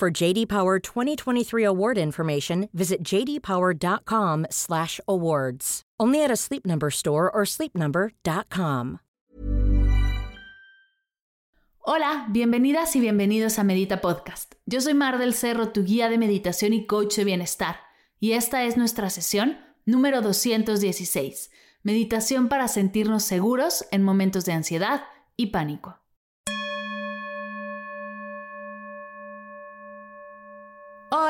For JD Power 2023 award information, visit jdpower.com/awards. Only at a Sleep Number store or sleepnumber.com. Hola, bienvenidas y bienvenidos a Medita Podcast. Yo soy Mar del Cerro, tu guía de meditación y coach de bienestar, y esta es nuestra sesión número 216, meditación para sentirnos seguros en momentos de ansiedad y pánico.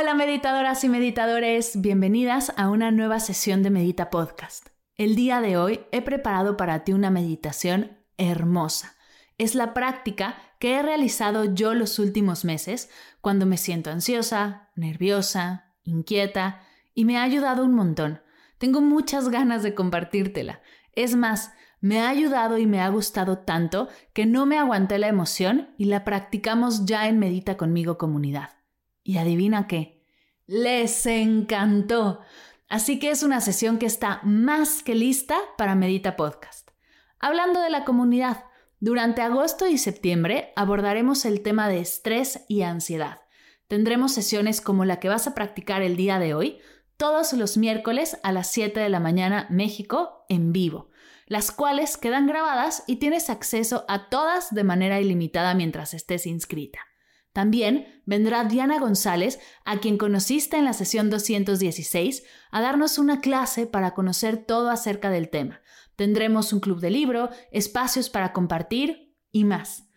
Hola meditadoras y meditadores, bienvenidas a una nueva sesión de Medita Podcast. El día de hoy he preparado para ti una meditación hermosa. Es la práctica que he realizado yo los últimos meses cuando me siento ansiosa, nerviosa, inquieta y me ha ayudado un montón. Tengo muchas ganas de compartírtela. Es más, me ha ayudado y me ha gustado tanto que no me aguanté la emoción y la practicamos ya en Medita conmigo comunidad. Y adivina qué, les encantó. Así que es una sesión que está más que lista para Medita Podcast. Hablando de la comunidad, durante agosto y septiembre abordaremos el tema de estrés y ansiedad. Tendremos sesiones como la que vas a practicar el día de hoy, todos los miércoles a las 7 de la mañana México en vivo, las cuales quedan grabadas y tienes acceso a todas de manera ilimitada mientras estés inscrita. También vendrá Diana González, a quien conociste en la sesión 216, a darnos una clase para conocer todo acerca del tema. Tendremos un club de libro, espacios para compartir y más.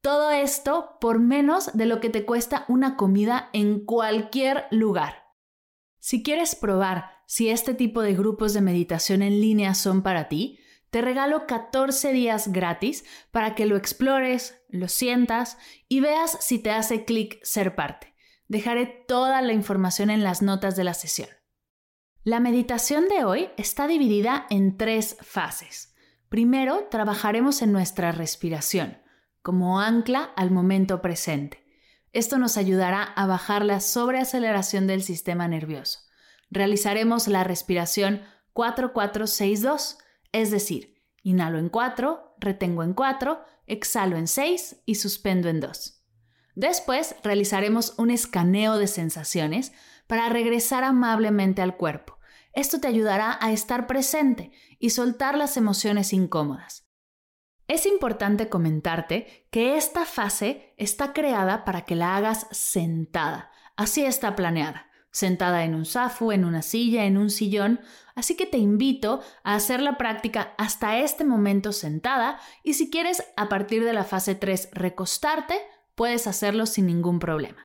Todo esto por menos de lo que te cuesta una comida en cualquier lugar. Si quieres probar si este tipo de grupos de meditación en línea son para ti, te regalo 14 días gratis para que lo explores, lo sientas y veas si te hace clic ser parte. Dejaré toda la información en las notas de la sesión. La meditación de hoy está dividida en tres fases. Primero, trabajaremos en nuestra respiración, como ancla al momento presente. Esto nos ayudará a bajar la sobreaceleración del sistema nervioso. Realizaremos la respiración 4462 es decir, inhalo en 4, retengo en 4, exhalo en 6 y suspendo en 2. Después realizaremos un escaneo de sensaciones para regresar amablemente al cuerpo. Esto te ayudará a estar presente y soltar las emociones incómodas. Es importante comentarte que esta fase está creada para que la hagas sentada. Así está planeada sentada en un zafu, en una silla, en un sillón, así que te invito a hacer la práctica hasta este momento sentada y si quieres a partir de la fase 3 recostarte, puedes hacerlo sin ningún problema.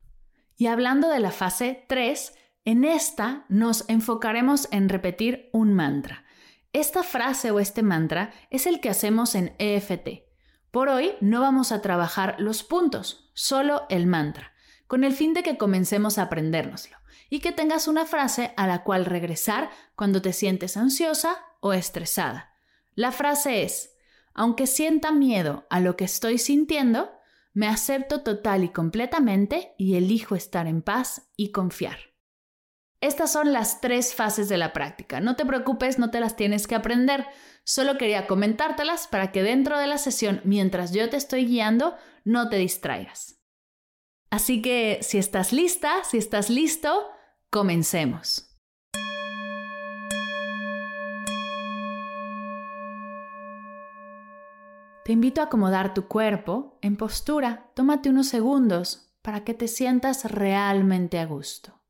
Y hablando de la fase 3, en esta nos enfocaremos en repetir un mantra. Esta frase o este mantra es el que hacemos en EFT. Por hoy no vamos a trabajar los puntos, solo el mantra, con el fin de que comencemos a aprendérnoslo y que tengas una frase a la cual regresar cuando te sientes ansiosa o estresada. La frase es, aunque sienta miedo a lo que estoy sintiendo, me acepto total y completamente y elijo estar en paz y confiar. Estas son las tres fases de la práctica. No te preocupes, no te las tienes que aprender. Solo quería comentártelas para que dentro de la sesión, mientras yo te estoy guiando, no te distraigas. Así que si estás lista, si estás listo, Comencemos. Te invito a acomodar tu cuerpo en postura. Tómate unos segundos para que te sientas realmente a gusto.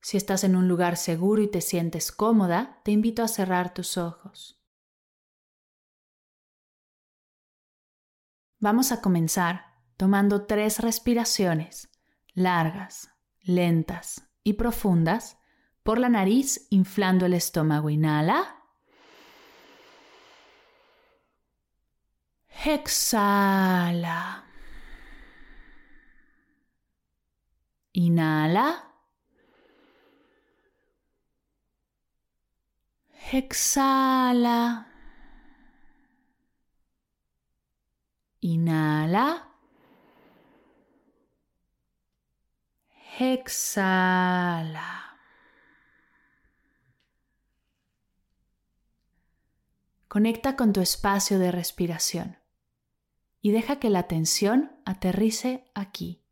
Si estás en un lugar seguro y te sientes cómoda, te invito a cerrar tus ojos. Vamos a comenzar tomando tres respiraciones largas, lentas y profundas por la nariz inflando el estómago. Inhala. Exhala. Inhala. Exhala. Inhala. Exhala. Conecta con tu espacio de respiración y deja que la atención aterrice aquí.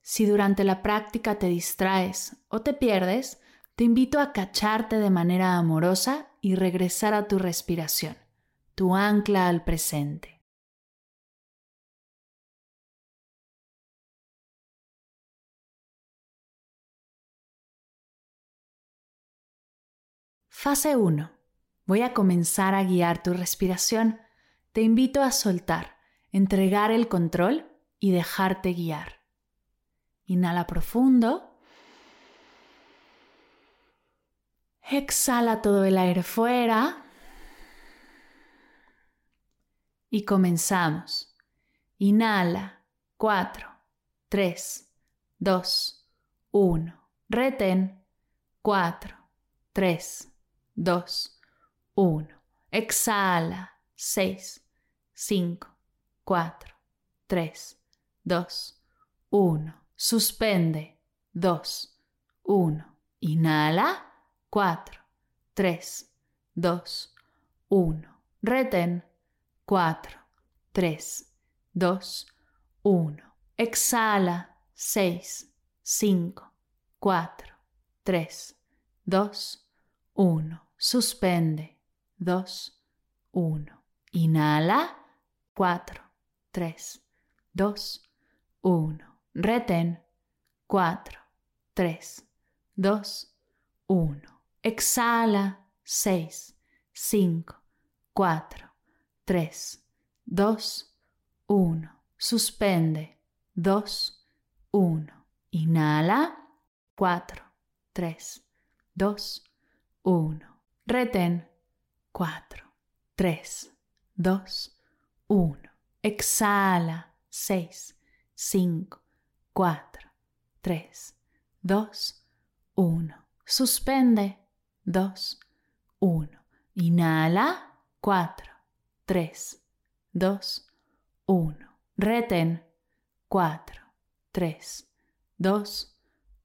Si durante la práctica te distraes o te pierdes, te invito a cacharte de manera amorosa y regresar a tu respiración, tu ancla al presente. Fase 1. Voy a comenzar a guiar tu respiración. Te invito a soltar, entregar el control y dejarte guiar. Inhala profundo. Exhala todo el aire fuera. Y comenzamos. Inhala. 4, 3, 2, 1. Reten. 4, 3, 2, 1. Exhala. 6, 5, 4, 3, 2, 1. Suspende. 2, 1. Inhala. 4, 3, 2, 1. Reten. 4, 3, 2, 1. Exhala. 6, 5, 4, 3, 2, 1. Suspende. 2, 1. Inhala. 4, 3, 2, 1. Reten. 4, 3, 2, 1. Exhala. 6, 5, 4, 3, 2, 1. Suspende. 2, 1. Inhala. 4, 3, 2, 1. Reten. 4, 3, 2, 1. Exhala. 6, 5, 4, 3, 2, 1. Suspende. 2, 1. Inhala. 4, 3, 2, 1. Reten. 4, 3, 2,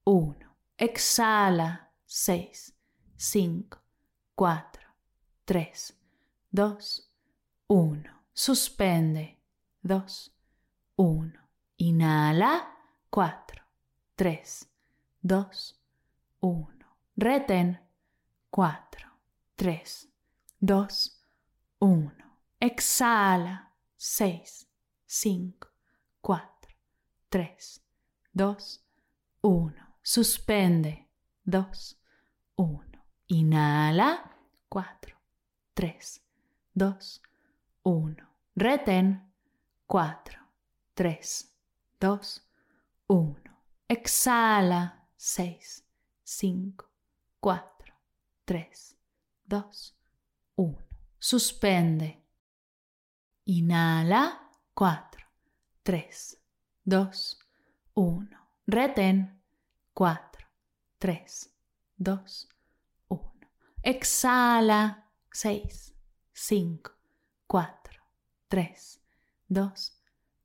1. Exhala. 6, 5, 4, 3, 2, 1. Suspende. 2, 1. Inhala. 4, 3, 2, 1. Reten. 4, 3, 2, 1. Exhala. 6, 5, 4, 3, 2, 1. Suspende. 2, 1. Inhala. 4, 3, 2, 1. Reten. 4, 3, 2, 1. Exhala. 6, 5, 4, 3, 2, 1. Suspende. Inhala. 4, 3, 2, 1. Reten. 4, 3, 2, 1. Exhala. 6, 5, 4, 3, 2,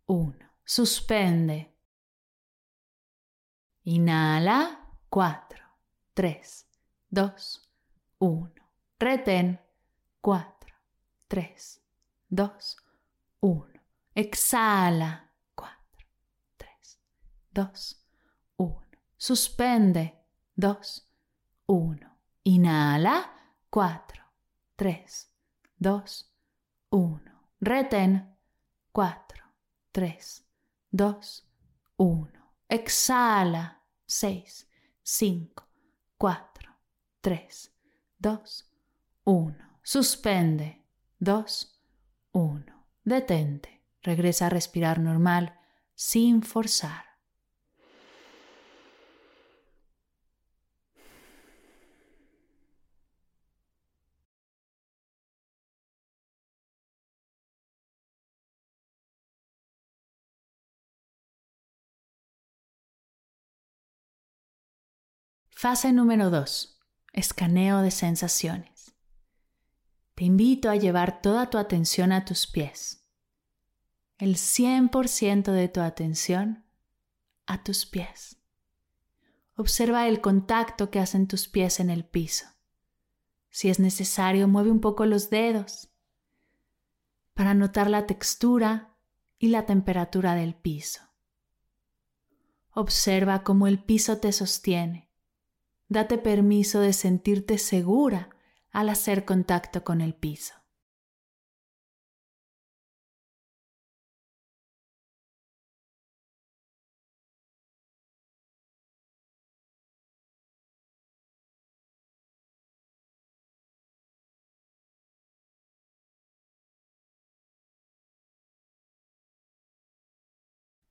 1. Suspende. Inhala. 4, 3, 2, 1. Reten. 4, 3, 2, 1. Exhala. 4, 3, 2, 1. Suspende. 2, 1. Inhala. 4, 3, 2, 1. Reten. 4, 3, 2, 1. Exhala. 6, 5, 4, 3, 2, 1. Suspende. 2, 1. Detente. Regresa a respirar normal sin forzar. Fase número 2. Escaneo de sensaciones. Te invito a llevar toda tu atención a tus pies. El 100% de tu atención a tus pies. Observa el contacto que hacen tus pies en el piso. Si es necesario, mueve un poco los dedos para notar la textura y la temperatura del piso. Observa cómo el piso te sostiene. Date permiso de sentirte segura al hacer contacto con el piso.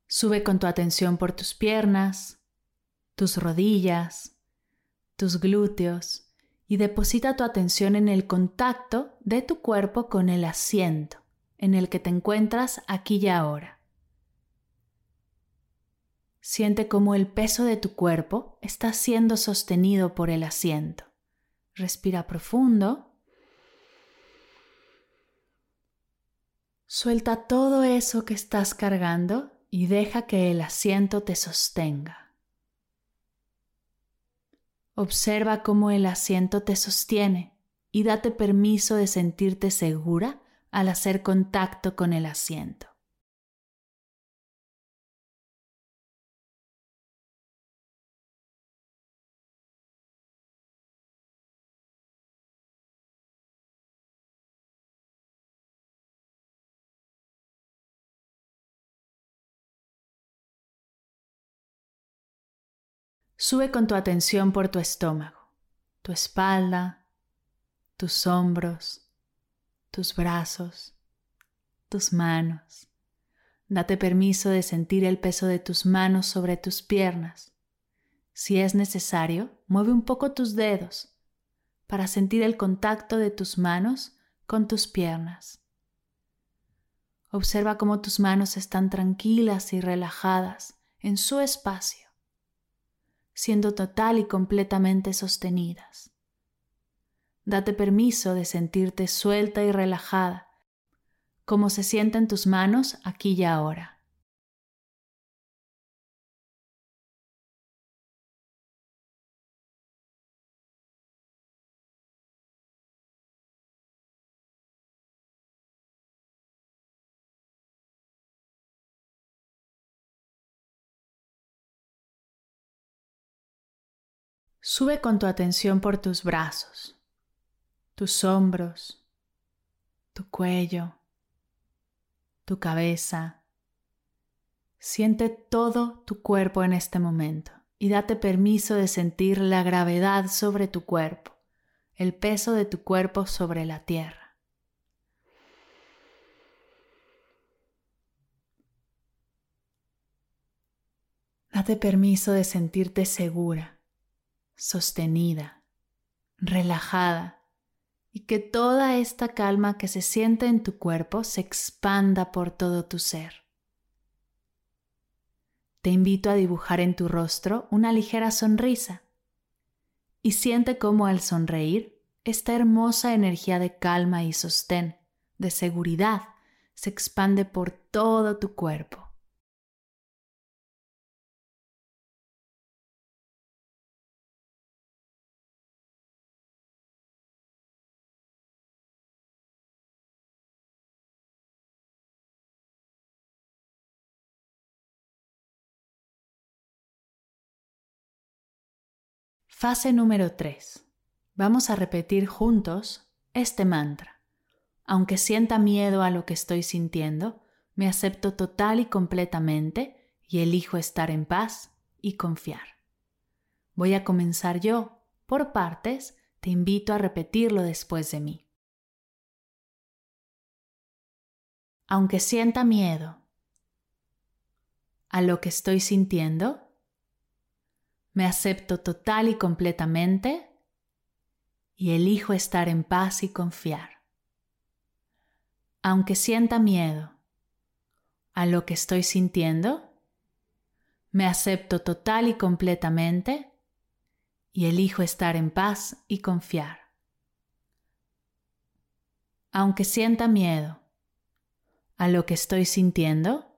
Sube con tu atención por tus piernas, tus rodillas, tus glúteos y deposita tu atención en el contacto de tu cuerpo con el asiento en el que te encuentras aquí y ahora. Siente cómo el peso de tu cuerpo está siendo sostenido por el asiento. Respira profundo. Suelta todo eso que estás cargando y deja que el asiento te sostenga. Observa cómo el asiento te sostiene y date permiso de sentirte segura al hacer contacto con el asiento. Sube con tu atención por tu estómago, tu espalda, tus hombros, tus brazos, tus manos. Date permiso de sentir el peso de tus manos sobre tus piernas. Si es necesario, mueve un poco tus dedos para sentir el contacto de tus manos con tus piernas. Observa cómo tus manos están tranquilas y relajadas en su espacio siendo total y completamente sostenidas. Date permiso de sentirte suelta y relajada, como se sienten tus manos aquí y ahora. Sube con tu atención por tus brazos, tus hombros, tu cuello, tu cabeza. Siente todo tu cuerpo en este momento y date permiso de sentir la gravedad sobre tu cuerpo, el peso de tu cuerpo sobre la tierra. Date permiso de sentirte segura sostenida, relajada y que toda esta calma que se siente en tu cuerpo se expanda por todo tu ser. Te invito a dibujar en tu rostro una ligera sonrisa y siente cómo al sonreír esta hermosa energía de calma y sostén, de seguridad, se expande por todo tu cuerpo. Fase número 3. Vamos a repetir juntos este mantra. Aunque sienta miedo a lo que estoy sintiendo, me acepto total y completamente y elijo estar en paz y confiar. Voy a comenzar yo. Por partes, te invito a repetirlo después de mí. Aunque sienta miedo a lo que estoy sintiendo, me acepto total y completamente y elijo estar en paz y confiar. Aunque sienta miedo a lo que estoy sintiendo, me acepto total y completamente y elijo estar en paz y confiar. Aunque sienta miedo a lo que estoy sintiendo,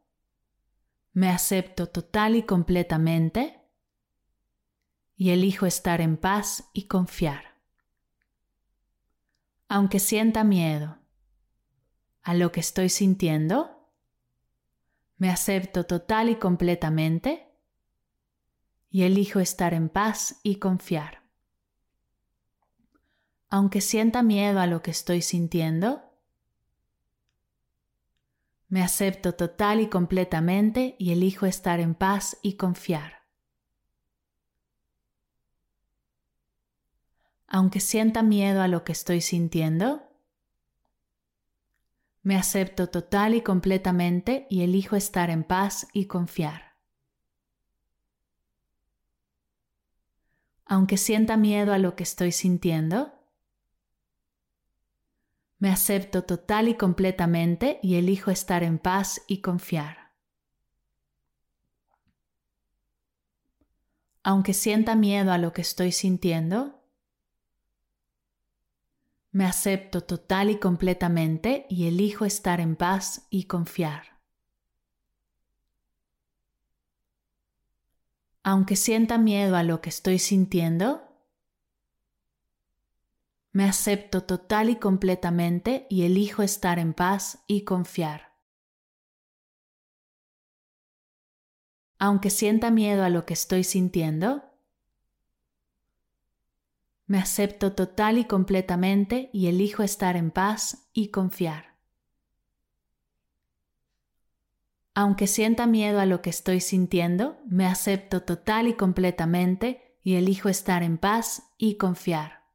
me acepto total y completamente y elijo estar en paz y confiar. Aunque sienta miedo a lo que estoy sintiendo, me acepto total y completamente y elijo estar en paz y confiar. Aunque sienta miedo a lo que estoy sintiendo, me acepto total y completamente y elijo estar en paz y confiar. Aunque sienta miedo a lo que estoy sintiendo, me acepto total y completamente y elijo estar en paz y confiar. Aunque sienta miedo a lo que estoy sintiendo, me acepto total y completamente y elijo estar en paz y confiar. Aunque sienta miedo a lo que estoy sintiendo, me acepto total y completamente y elijo estar en paz y confiar. Aunque sienta miedo a lo que estoy sintiendo, me acepto total y completamente y elijo estar en paz y confiar. Aunque sienta miedo a lo que estoy sintiendo, me acepto total y completamente y elijo estar en paz y confiar. Aunque sienta miedo a lo que estoy sintiendo, me acepto total y completamente y elijo estar en paz y confiar.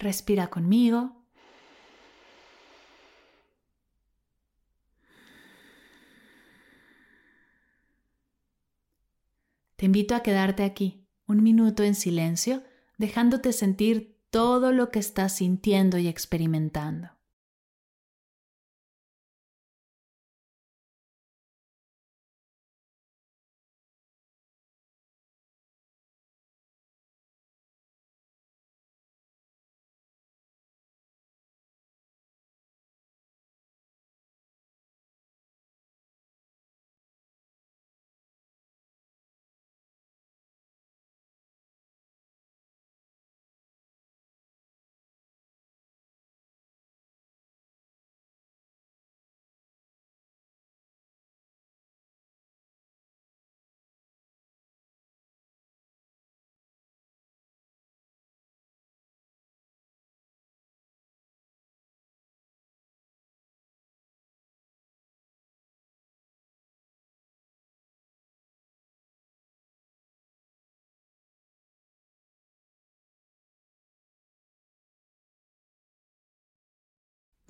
Respira conmigo. Te invito a quedarte aquí un minuto en silencio, dejándote sentir todo lo que estás sintiendo y experimentando.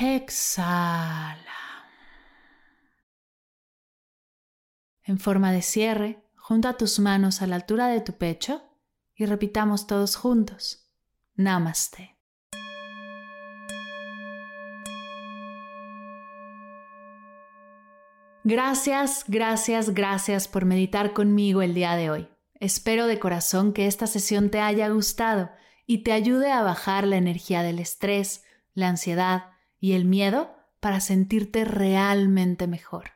Exhala. En forma de cierre, junta tus manos a la altura de tu pecho y repitamos todos juntos. Namaste. Gracias, gracias, gracias por meditar conmigo el día de hoy. Espero de corazón que esta sesión te haya gustado y te ayude a bajar la energía del estrés, la ansiedad, y el miedo para sentirte realmente mejor.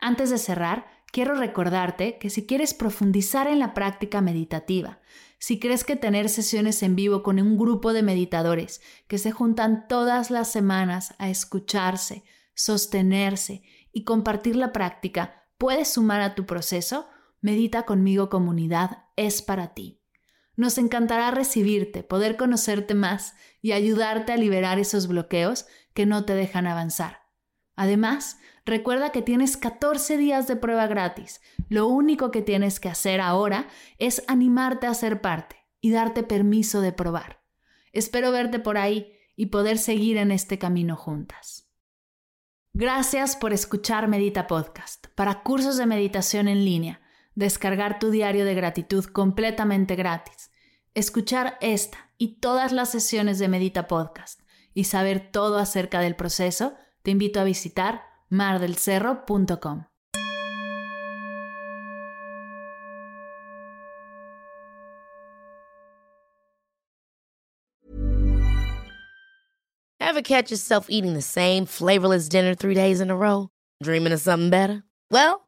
Antes de cerrar, quiero recordarte que si quieres profundizar en la práctica meditativa, si crees que tener sesiones en vivo con un grupo de meditadores que se juntan todas las semanas a escucharse, sostenerse y compartir la práctica puede sumar a tu proceso, Medita conmigo comunidad es para ti. Nos encantará recibirte, poder conocerte más y ayudarte a liberar esos bloqueos que no te dejan avanzar. Además, recuerda que tienes 14 días de prueba gratis. Lo único que tienes que hacer ahora es animarte a ser parte y darte permiso de probar. Espero verte por ahí y poder seguir en este camino juntas. Gracias por escuchar Medita Podcast. Para cursos de meditación en línea, descargar tu diario de gratitud completamente gratis, escuchar esta y todas las sesiones de Medita Podcast y saber todo acerca del proceso, te invito a visitar mardelcerro.com. Ever catch yourself eating the same flavorless dinner three days in a row? Dreaming of something better? Well,